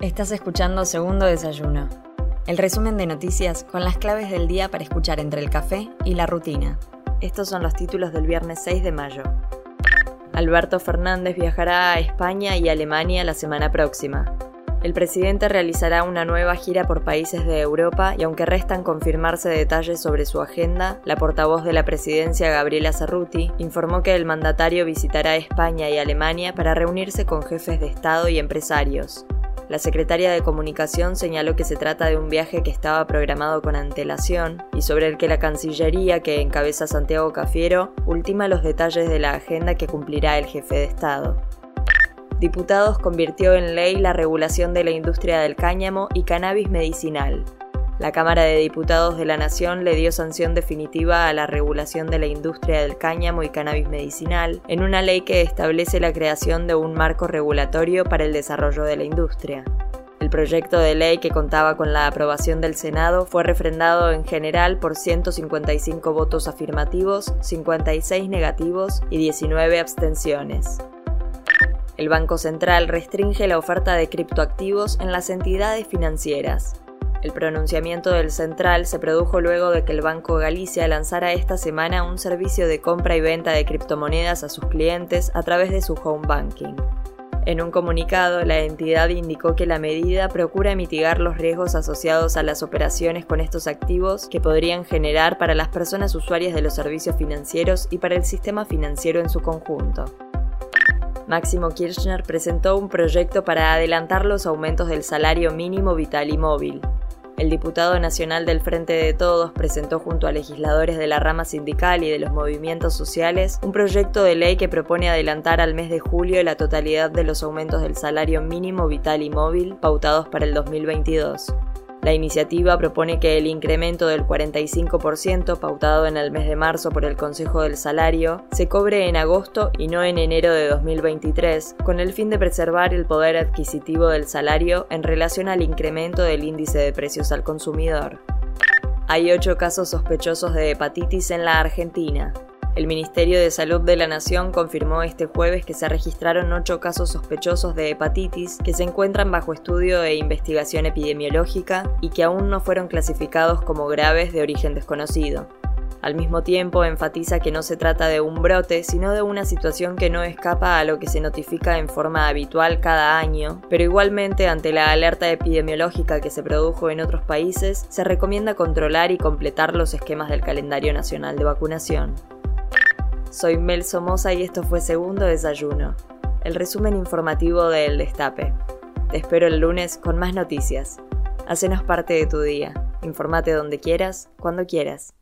Estás escuchando Segundo Desayuno, el resumen de noticias con las claves del día para escuchar entre el café y la rutina. Estos son los títulos del viernes 6 de mayo. Alberto Fernández viajará a España y Alemania la semana próxima. El presidente realizará una nueva gira por países de Europa y aunque restan confirmarse detalles sobre su agenda, la portavoz de la presidencia Gabriela Cerruti informó que el mandatario visitará España y Alemania para reunirse con jefes de Estado y empresarios. La secretaria de Comunicación señaló que se trata de un viaje que estaba programado con antelación y sobre el que la Cancillería, que encabeza Santiago Cafiero, ultima los detalles de la agenda que cumplirá el jefe de Estado. Diputados convirtió en ley la regulación de la industria del cáñamo y cannabis medicinal. La Cámara de Diputados de la Nación le dio sanción definitiva a la regulación de la industria del cáñamo y cannabis medicinal en una ley que establece la creación de un marco regulatorio para el desarrollo de la industria. El proyecto de ley que contaba con la aprobación del Senado fue refrendado en general por 155 votos afirmativos, 56 negativos y 19 abstenciones. El Banco Central restringe la oferta de criptoactivos en las entidades financieras. El pronunciamiento del central se produjo luego de que el Banco Galicia lanzara esta semana un servicio de compra y venta de criptomonedas a sus clientes a través de su home banking. En un comunicado, la entidad indicó que la medida procura mitigar los riesgos asociados a las operaciones con estos activos que podrían generar para las personas usuarias de los servicios financieros y para el sistema financiero en su conjunto. Máximo Kirchner presentó un proyecto para adelantar los aumentos del salario mínimo vital y móvil. El diputado nacional del Frente de Todos presentó junto a legisladores de la rama sindical y de los movimientos sociales un proyecto de ley que propone adelantar al mes de julio la totalidad de los aumentos del salario mínimo vital y móvil pautados para el 2022. La iniciativa propone que el incremento del 45% pautado en el mes de marzo por el Consejo del Salario se cobre en agosto y no en enero de 2023, con el fin de preservar el poder adquisitivo del salario en relación al incremento del índice de precios al consumidor. Hay ocho casos sospechosos de hepatitis en la Argentina. El Ministerio de Salud de la Nación confirmó este jueves que se registraron ocho casos sospechosos de hepatitis que se encuentran bajo estudio e investigación epidemiológica y que aún no fueron clasificados como graves de origen desconocido. Al mismo tiempo, enfatiza que no se trata de un brote, sino de una situación que no escapa a lo que se notifica en forma habitual cada año, pero igualmente ante la alerta epidemiológica que se produjo en otros países, se recomienda controlar y completar los esquemas del calendario nacional de vacunación. Soy Mel Somoza y esto fue Segundo Desayuno, el resumen informativo de El Destape. Te espero el lunes con más noticias. Hacenos parte de tu día. Informate donde quieras, cuando quieras.